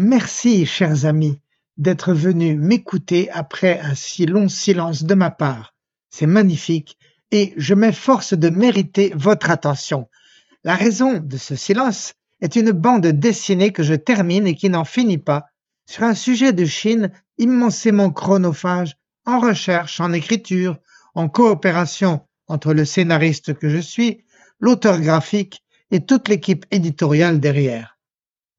Merci, chers amis, d'être venus m'écouter après un si long silence de ma part. C'est magnifique et je m'efforce de mériter votre attention. La raison de ce silence est une bande dessinée que je termine et qui n'en finit pas sur un sujet de Chine immensément chronophage, en recherche, en écriture, en coopération entre le scénariste que je suis, l'auteur graphique et toute l'équipe éditoriale derrière.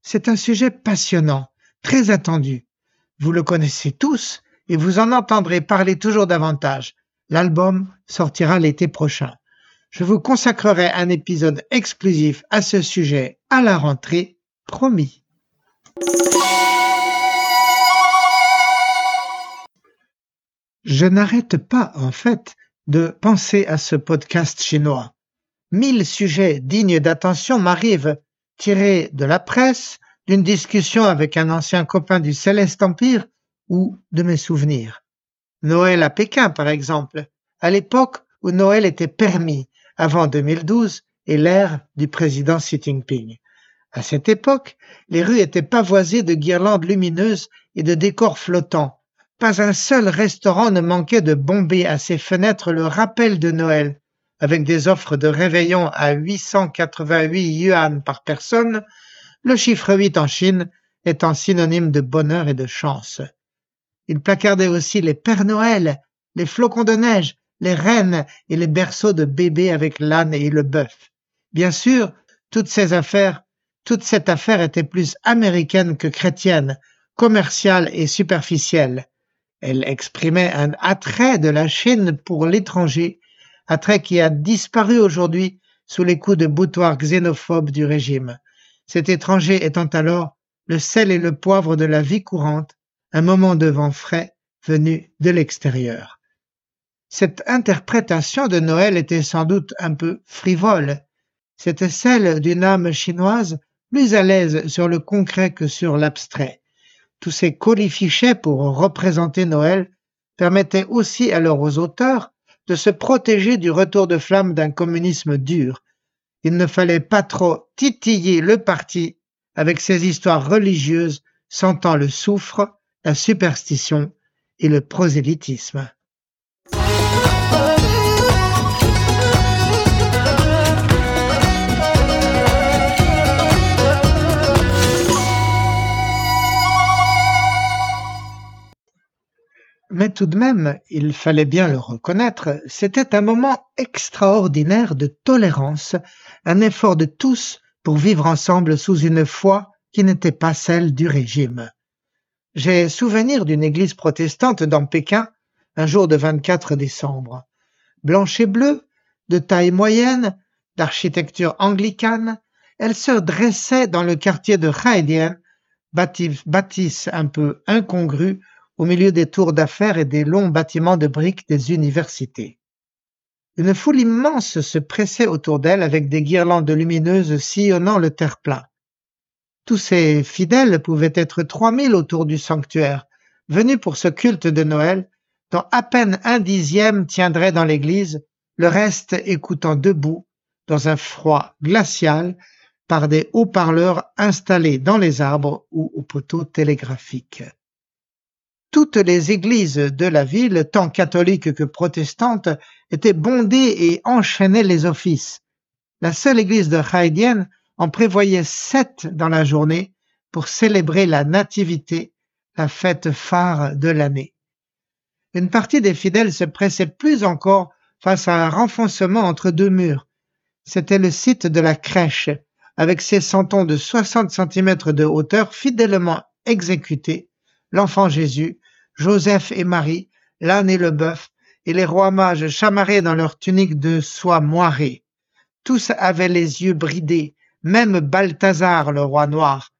C'est un sujet passionnant, très attendu. Vous le connaissez tous et vous en entendrez parler toujours davantage. L'album sortira l'été prochain. Je vous consacrerai un épisode exclusif à ce sujet à la rentrée, promis. Je n'arrête pas, en fait, de penser à ce podcast chinois. Mille sujets dignes d'attention m'arrivent, tirés de la presse, d'une discussion avec un ancien copain du Céleste Empire ou de mes souvenirs. Noël à Pékin, par exemple, à l'époque où Noël était permis, avant 2012 et l'ère du président Xi Jinping. À cette époque, les rues étaient pavoisées de guirlandes lumineuses et de décors flottants. Pas un seul restaurant ne manquait de bomber à ses fenêtres le rappel de Noël, avec des offres de réveillon à 888 yuan par personne le chiffre 8 en Chine étant synonyme de bonheur et de chance. Il placardait aussi les Pères Noël, les flocons de neige, les reines et les berceaux de bébés avec l'âne et le bœuf. Bien sûr, toutes ces affaires, toute cette affaire était plus américaine que chrétienne, commerciale et superficielle. Elle exprimait un attrait de la Chine pour l'étranger, attrait qui a disparu aujourd'hui sous les coups de boutoir xénophobes du régime cet étranger étant alors le sel et le poivre de la vie courante, un moment de vent frais venu de l'extérieur. Cette interprétation de Noël était sans doute un peu frivole. C'était celle d'une âme chinoise plus à l'aise sur le concret que sur l'abstrait. Tous ces colifichets pour représenter Noël permettaient aussi alors aux auteurs de se protéger du retour de flamme d'un communisme dur, il ne fallait pas trop titiller le parti avec ses histoires religieuses sentant le soufre, la superstition et le prosélytisme. Mais tout de même, il fallait bien le reconnaître, c'était un moment extraordinaire de tolérance, un effort de tous pour vivre ensemble sous une foi qui n'était pas celle du régime. J'ai souvenir d'une église protestante dans Pékin, un jour de 24 décembre. Blanche et bleue, de taille moyenne, d'architecture anglicane, elle se dressait dans le quartier de Haïdien, bâtisse un peu incongrue au milieu des tours d'affaires et des longs bâtiments de briques des universités. Une foule immense se pressait autour d'elle avec des guirlandes lumineuses sillonnant le terre-plein. Tous ces fidèles pouvaient être trois mille autour du sanctuaire, venus pour ce culte de Noël, dont à peine un dixième tiendrait dans l'église, le reste écoutant debout, dans un froid glacial, par des haut-parleurs installés dans les arbres ou aux poteaux télégraphiques. Toutes les églises de la ville, tant catholiques que protestantes, étaient bondées et enchaînaient les offices. La seule église de Haïdien en prévoyait sept dans la journée pour célébrer la nativité, la fête phare de l'année. Une partie des fidèles se pressait plus encore face à un renfoncement entre deux murs. C'était le site de la crèche, avec ses santons de 60 cm de hauteur fidèlement exécutés l'enfant Jésus, Joseph et Marie, l'âne et le bœuf, et les rois mages chamarrés dans leurs tuniques de soie moirée. Tous avaient les yeux bridés, même Balthazar, le roi noir.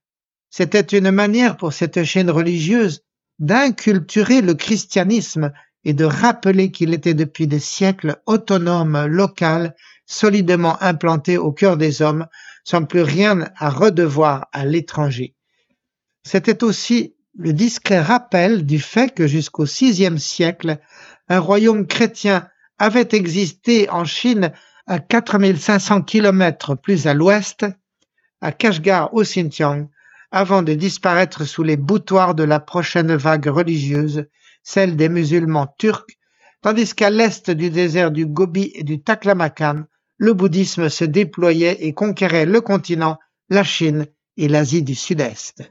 C'était une manière pour cette chaîne religieuse d'inculturer le christianisme et de rappeler qu'il était depuis des siècles autonome, local, solidement implanté au cœur des hommes, sans plus rien à redevoir à l'étranger. C'était aussi le discret rappel du fait que jusqu'au VIe siècle, un royaume chrétien avait existé en Chine à 4500 kilomètres plus à l'ouest, à Kashgar au Xinjiang, avant de disparaître sous les boutoirs de la prochaine vague religieuse, celle des musulmans turcs, tandis qu'à l'est du désert du Gobi et du Taklamakan, le bouddhisme se déployait et conquérait le continent, la Chine et l'Asie du Sud-Est.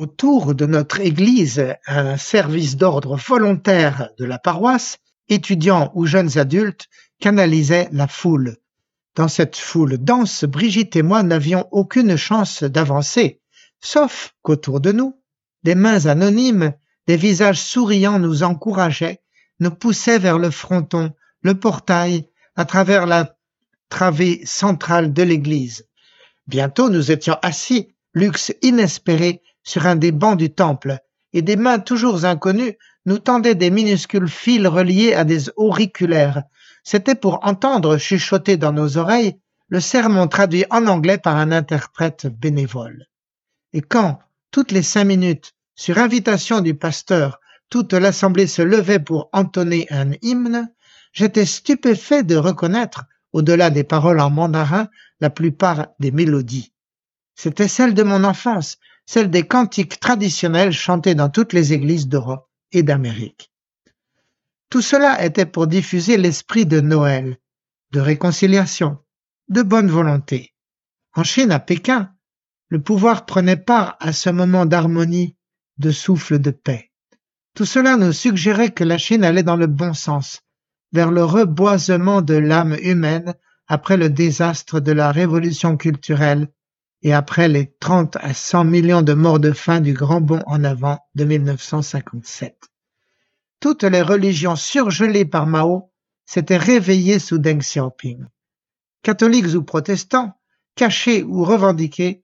Autour de notre église, un service d'ordre volontaire de la paroisse, étudiants ou jeunes adultes, canalisait la foule. Dans cette foule dense, Brigitte et moi n'avions aucune chance d'avancer, sauf qu'autour de nous, des mains anonymes, des visages souriants nous encourageaient, nous poussaient vers le fronton, le portail, à travers la travée centrale de l'église. Bientôt nous étions assis, luxe inespéré, sur un des bancs du temple, et des mains toujours inconnues nous tendaient des minuscules fils reliés à des auriculaires. C'était pour entendre chuchoter dans nos oreilles le sermon traduit en anglais par un interprète bénévole. Et quand, toutes les cinq minutes, sur invitation du pasteur, toute l'assemblée se levait pour entonner un hymne, j'étais stupéfait de reconnaître, au-delà des paroles en mandarin, la plupart des mélodies. C'était celle de mon enfance, celle des cantiques traditionnels chantés dans toutes les églises d'Europe et d'Amérique. Tout cela était pour diffuser l'esprit de Noël, de réconciliation, de bonne volonté. En Chine, à Pékin, le pouvoir prenait part à ce moment d'harmonie, de souffle de paix. Tout cela nous suggérait que la Chine allait dans le bon sens, vers le reboisement de l'âme humaine après le désastre de la révolution culturelle et après les 30 à 100 millions de morts de faim du grand bond en avant de 1957. Toutes les religions surgelées par Mao s'étaient réveillées sous Deng Xiaoping. Catholiques ou protestants, cachés ou revendiqués,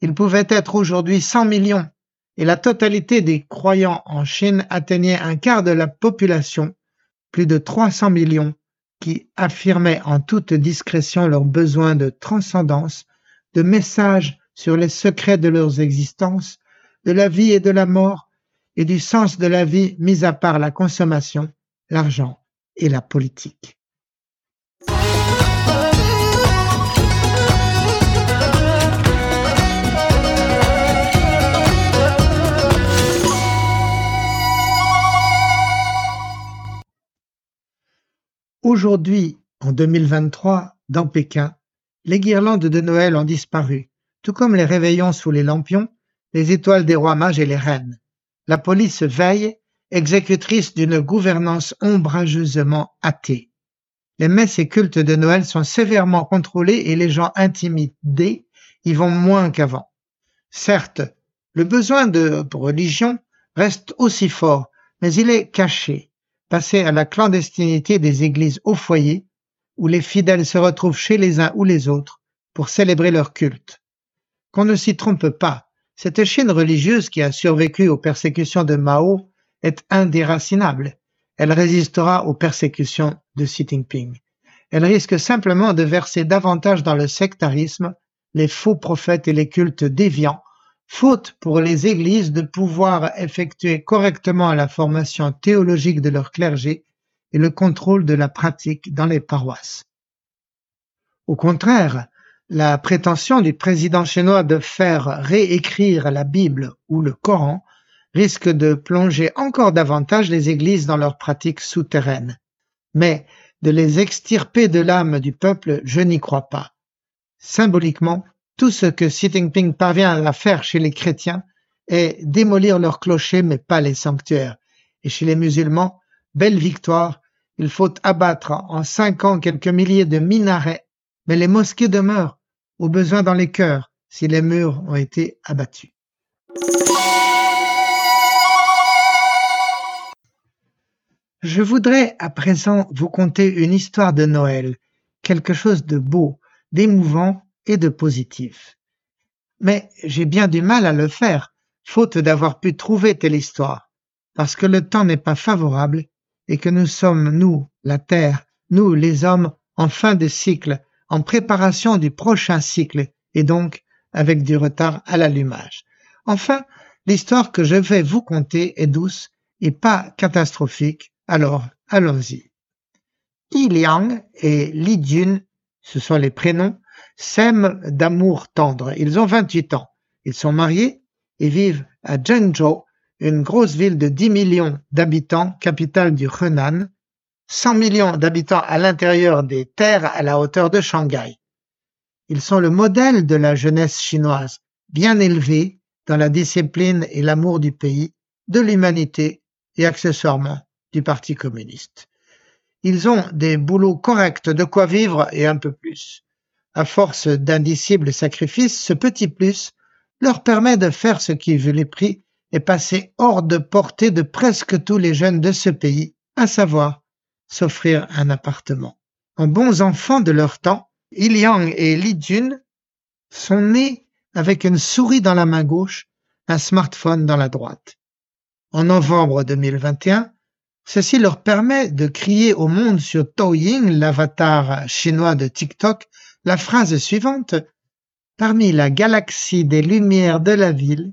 ils pouvaient être aujourd'hui 100 millions et la totalité des croyants en Chine atteignait un quart de la population, plus de 300 millions, qui affirmaient en toute discrétion leur besoin de transcendance de messages sur les secrets de leurs existences, de la vie et de la mort, et du sens de la vie mis à part la consommation, l'argent et la politique. Aujourd'hui, en 2023, dans Pékin, les guirlandes de Noël ont disparu, tout comme les réveillons sous les lampions, les étoiles des rois mages et les reines. La police veille, exécutrice d'une gouvernance ombrageusement athée. Les messes et cultes de Noël sont sévèrement contrôlés et les gens intimidés y vont moins qu'avant. Certes, le besoin de religion reste aussi fort, mais il est caché, passé à la clandestinité des églises au foyer où les fidèles se retrouvent chez les uns ou les autres pour célébrer leur culte. Qu'on ne s'y trompe pas, cette Chine religieuse qui a survécu aux persécutions de Mao est indéracinable. Elle résistera aux persécutions de Xi Jinping. Elle risque simplement de verser davantage dans le sectarisme, les faux prophètes et les cultes déviants, faute pour les églises de pouvoir effectuer correctement la formation théologique de leur clergé et le contrôle de la pratique dans les paroisses. Au contraire, la prétention du président chinois de faire réécrire la Bible ou le Coran risque de plonger encore davantage les églises dans leurs pratiques souterraines. Mais de les extirper de l'âme du peuple, je n'y crois pas. Symboliquement, tout ce que Xi Jinping parvient à faire chez les chrétiens est démolir leurs clochers mais pas les sanctuaires. Et chez les musulmans, Belle victoire, il faut abattre en cinq ans quelques milliers de minarets, mais les mosquées demeurent, au besoin dans les cœurs, si les murs ont été abattus. Je voudrais à présent vous conter une histoire de Noël, quelque chose de beau, d'émouvant et de positif. Mais j'ai bien du mal à le faire, faute d'avoir pu trouver telle histoire, parce que le temps n'est pas favorable et que nous sommes, nous, la terre, nous les hommes en fin de cycle, en préparation du prochain cycle, et donc avec du retard à l'allumage. Enfin, l'histoire que je vais vous conter est douce et pas catastrophique, alors allons-y. Yi Liang et Li Jun, ce sont les prénoms, s'aiment d'amour tendre. Ils ont 28 ans. Ils sont mariés et vivent à Zhengzhou, une grosse ville de 10 millions d'habitants, capitale du Henan, 100 millions d'habitants à l'intérieur des terres à la hauteur de Shanghai. Ils sont le modèle de la jeunesse chinoise, bien élevée dans la discipline et l'amour du pays, de l'humanité et accessoirement du Parti communiste. Ils ont des boulots corrects, de quoi vivre et un peu plus. À force d'indicibles sacrifices, ce petit plus leur permet de faire ce qui, vu les prix, est passé hors de portée de presque tous les jeunes de ce pays, à savoir s'offrir un appartement. En bons enfants de leur temps, Iliang et Li Jun sont nés avec une souris dans la main gauche, un smartphone dans la droite. En novembre 2021, ceci leur permet de crier au monde sur Douyin, l'avatar chinois de TikTok, la phrase suivante Parmi la galaxie des lumières de la ville,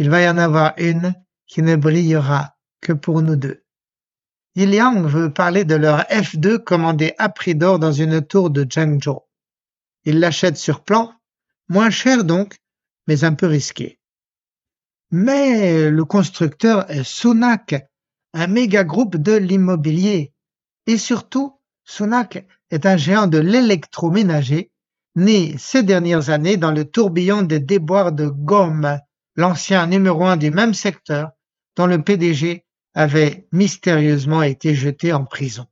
il va y en avoir une qui ne brillera que pour nous deux. Yiliang veut parler de leur F2 commandé à prix d'or dans une tour de Zhengzhou. Il l'achète sur plan, moins cher donc, mais un peu risqué. Mais le constructeur est Sunak, un méga groupe de l'immobilier. Et surtout, Sunak est un géant de l'électroménager, né ces dernières années dans le tourbillon des déboires de Gomme, l'ancien numéro un du même secteur, dont le PDG avait mystérieusement été jeté en prison.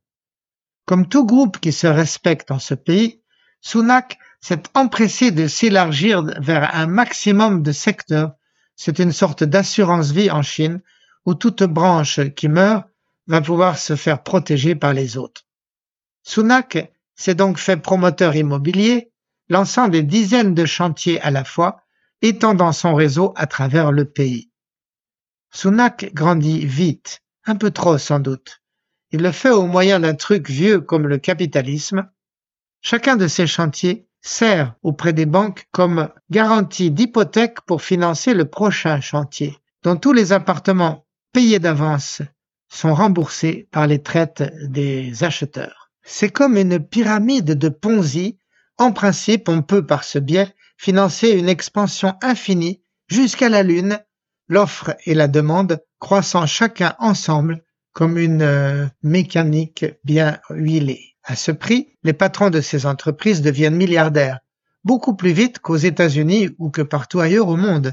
Comme tout groupe qui se respecte en ce pays, Sunak s'est empressé de s'élargir vers un maximum de secteurs. C'est une sorte d'assurance vie en Chine où toute branche qui meurt va pouvoir se faire protéger par les autres. Sunak s'est donc fait promoteur immobilier, lançant des dizaines de chantiers à la fois étendant son réseau à travers le pays. Sunak grandit vite, un peu trop sans doute. Il le fait au moyen d'un truc vieux comme le capitalisme. Chacun de ces chantiers sert auprès des banques comme garantie d'hypothèque pour financer le prochain chantier, dont tous les appartements payés d'avance sont remboursés par les traites des acheteurs. C'est comme une pyramide de Ponzi. En principe, on peut par ce biais financer une expansion infinie jusqu'à la Lune, l'offre et la demande croissant chacun ensemble comme une euh, mécanique bien huilée. À ce prix, les patrons de ces entreprises deviennent milliardaires, beaucoup plus vite qu'aux États-Unis ou que partout ailleurs au monde,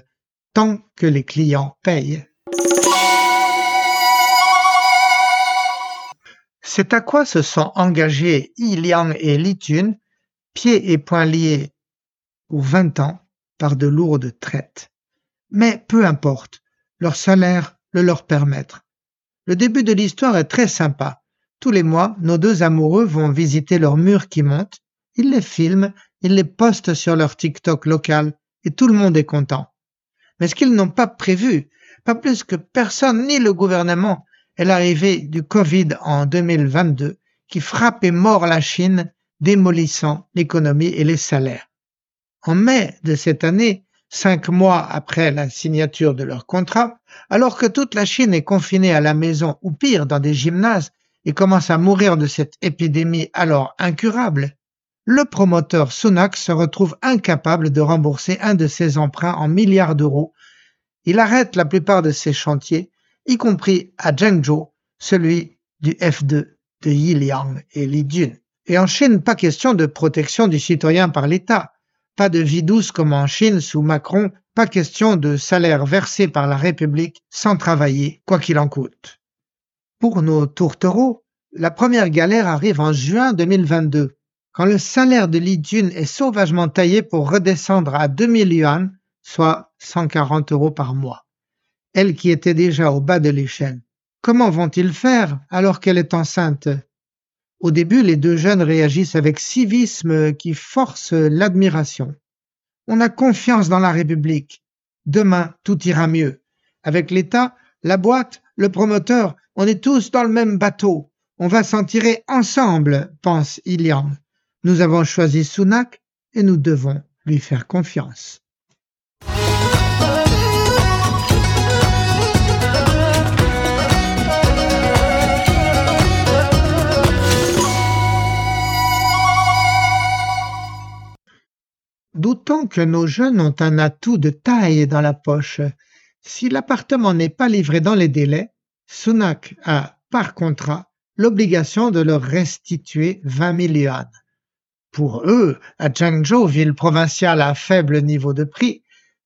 tant que les clients payent. C'est à quoi se sont engagés Yi Liang et Li Jun, pieds et poings liés ou vingt ans par de lourdes traites. Mais peu importe, leur salaire le leur permettre. Le début de l'histoire est très sympa. Tous les mois, nos deux amoureux vont visiter leurs murs qui montent, ils les filment, ils les postent sur leur TikTok local et tout le monde est content. Mais ce qu'ils n'ont pas prévu, pas plus que personne ni le gouvernement, est l'arrivée du Covid en 2022 qui frappe et mord la Chine, démolissant l'économie et les salaires. En mai de cette année, cinq mois après la signature de leur contrat, alors que toute la Chine est confinée à la maison ou pire dans des gymnases et commence à mourir de cette épidémie alors incurable, le promoteur Sunak se retrouve incapable de rembourser un de ses emprunts en milliards d'euros. Il arrête la plupart de ses chantiers, y compris à Zhengzhou, celui du F2 de Yiliang et Li Jun. Et en Chine, pas question de protection du citoyen par l'État. Pas de vie douce comme en Chine sous Macron, pas question de salaire versé par la République sans travailler, quoi qu'il en coûte. Pour nos tourtereaux, la première galère arrive en juin 2022, quand le salaire de Li Jun est sauvagement taillé pour redescendre à 2000 yuan, soit 140 euros par mois. Elle qui était déjà au bas de l'échelle. Comment vont-ils faire alors qu'elle est enceinte? Au début, les deux jeunes réagissent avec civisme qui force l'admiration. On a confiance dans la République. Demain, tout ira mieux. Avec l'État, la boîte, le promoteur, on est tous dans le même bateau. On va s'en tirer ensemble, pense Ilian. Nous avons choisi Sunak et nous devons lui faire confiance. Doutons que nos jeunes ont un atout de taille dans la poche. Si l'appartement n'est pas livré dans les délais, Sunak a, par contrat, l'obligation de leur restituer 20 000 yuan. Pour eux, à Zhengzhou, ville provinciale à faible niveau de prix,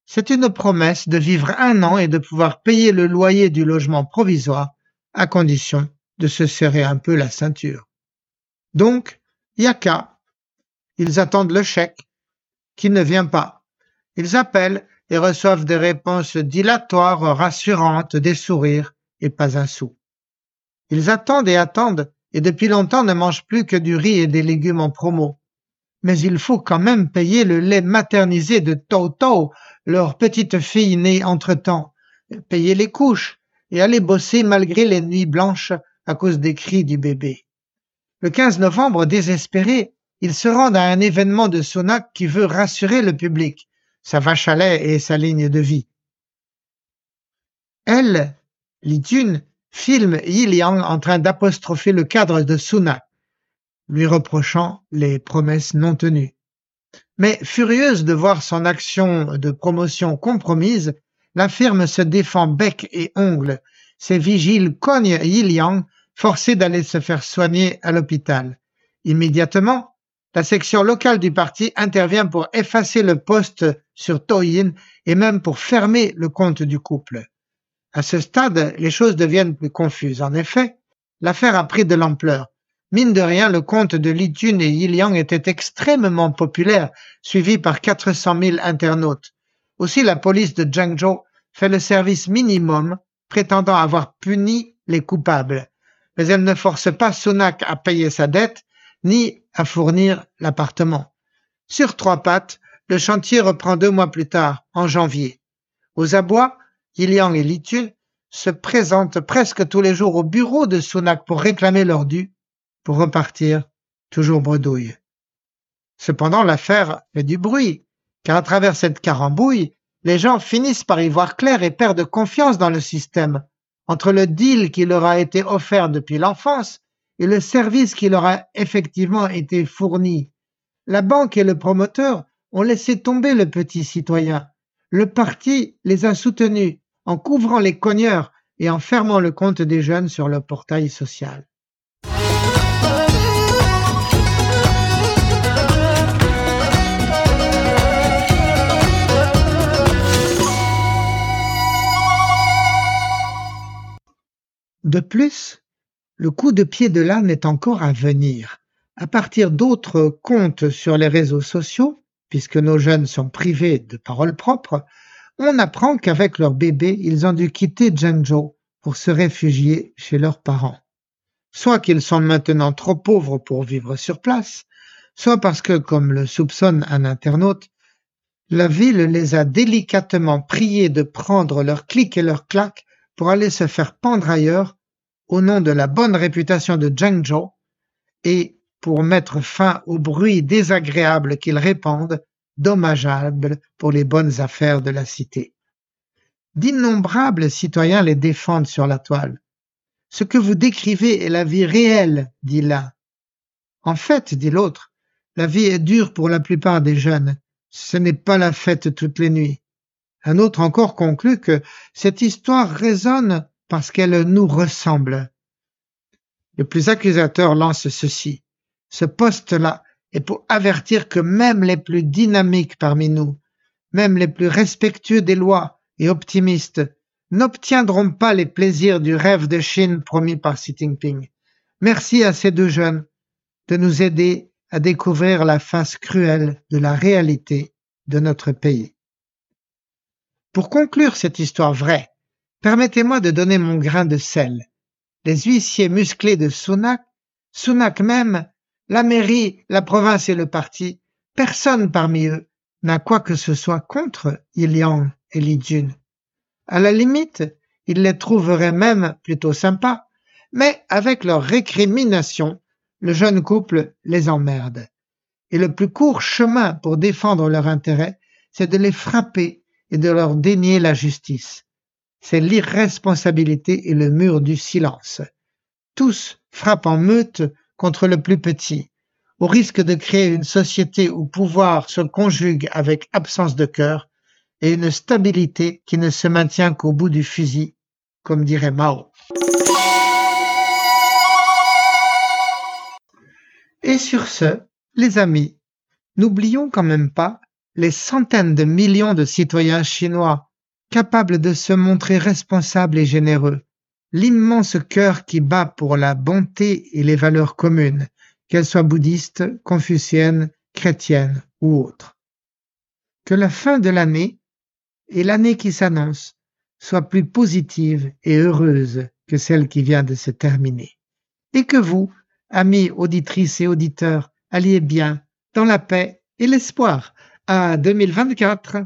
c'est une promesse de vivre un an et de pouvoir payer le loyer du logement provisoire, à condition de se serrer un peu la ceinture. Donc, yaka. Ils attendent le chèque, qui ne vient pas. Ils appellent et reçoivent des réponses dilatoires, rassurantes, des sourires et pas un sou. Ils attendent et attendent et depuis longtemps ne mangent plus que du riz et des légumes en promo. Mais il faut quand même payer le lait maternisé de Toto, leur petite fille née entre-temps, payer les couches et aller bosser malgré les nuits blanches à cause des cris du bébé. Le 15 novembre, désespérés, ils se rendent à un événement de Sonac qui veut rassurer le public, sa vache à lait et sa ligne de vie. Elle, Li filme Yi Liang en train d'apostropher le cadre de Sunak, lui reprochant les promesses non tenues. Mais furieuse de voir son action de promotion compromise, la firme se défend bec et ongles. Ses vigiles cognent Yi Liang, forcé d'aller se faire soigner à l'hôpital. Immédiatement, la section locale du parti intervient pour effacer le poste sur Toyin et même pour fermer le compte du couple. À ce stade, les choses deviennent plus confuses. En effet, l'affaire a pris de l'ampleur. Mine de rien, le compte de Li Jun et Yi Liang était extrêmement populaire, suivi par 400 000 internautes. Aussi, la police de Zhengzhou fait le service minimum, prétendant avoir puni les coupables. Mais elle ne force pas Sunak à payer sa dette, ni à fournir l'appartement. Sur trois pattes, le chantier reprend deux mois plus tard, en janvier. Aux abois, Yiliang et Litun se présentent presque tous les jours au bureau de Sunak pour réclamer leur dû, pour repartir toujours bredouille. Cependant, l'affaire fait du bruit, car à travers cette carambouille, les gens finissent par y voir clair et perdent confiance dans le système, entre le deal qui leur a été offert depuis l'enfance et le service qui leur a effectivement été fourni. La banque et le promoteur ont laissé tomber le petit citoyen. Le parti les a soutenus en couvrant les cogneurs et en fermant le compte des jeunes sur le portail social. De plus, le coup de pied de l'âne est encore à venir. À partir d'autres comptes sur les réseaux sociaux, puisque nos jeunes sont privés de paroles propres, on apprend qu'avec leur bébé, ils ont dû quitter Zhengzhou pour se réfugier chez leurs parents. Soit qu'ils sont maintenant trop pauvres pour vivre sur place, soit parce que, comme le soupçonne un internaute, la ville les a délicatement priés de prendre leurs clics et leurs claques pour aller se faire pendre ailleurs au nom de la bonne réputation de Zhengzhou et pour mettre fin au bruit désagréable qu'ils répandent, dommageable pour les bonnes affaires de la cité. D'innombrables citoyens les défendent sur la toile. Ce que vous décrivez est la vie réelle, dit l'un. En fait, dit l'autre, la vie est dure pour la plupart des jeunes. Ce n'est pas la fête toutes les nuits. Un autre encore conclut que cette histoire résonne parce qu'elle nous ressemble. Le plus accusateur lance ceci. Ce poste-là est pour avertir que même les plus dynamiques parmi nous, même les plus respectueux des lois et optimistes, n'obtiendront pas les plaisirs du rêve de Chine promis par Xi Jinping. Merci à ces deux jeunes de nous aider à découvrir la face cruelle de la réalité de notre pays. Pour conclure cette histoire vraie, Permettez-moi de donner mon grain de sel. Les huissiers musclés de Sunak, Sunak même, la mairie, la province et le parti, personne parmi eux n'a quoi que ce soit contre Iliang et Li Jun. À la limite, il les trouverait même plutôt sympas, Mais avec leurs récriminations, le jeune couple les emmerde. Et le plus court chemin pour défendre leur intérêt, c'est de les frapper et de leur dénier la justice. C'est l'irresponsabilité et le mur du silence. Tous frappent en meute contre le plus petit, au risque de créer une société où pouvoir se conjugue avec absence de cœur et une stabilité qui ne se maintient qu'au bout du fusil, comme dirait Mao. Et sur ce, les amis, n'oublions quand même pas les centaines de millions de citoyens chinois capables de se montrer responsables et généreux, l'immense cœur qui bat pour la bonté et les valeurs communes, qu'elles soient bouddhistes, confuciennes, chrétiennes ou autres. Que la fin de l'année et l'année qui s'annonce soient plus positives et heureuses que celle qui vient de se terminer. Et que vous, amis auditrices et auditeurs, alliez bien dans la paix et l'espoir à 2024.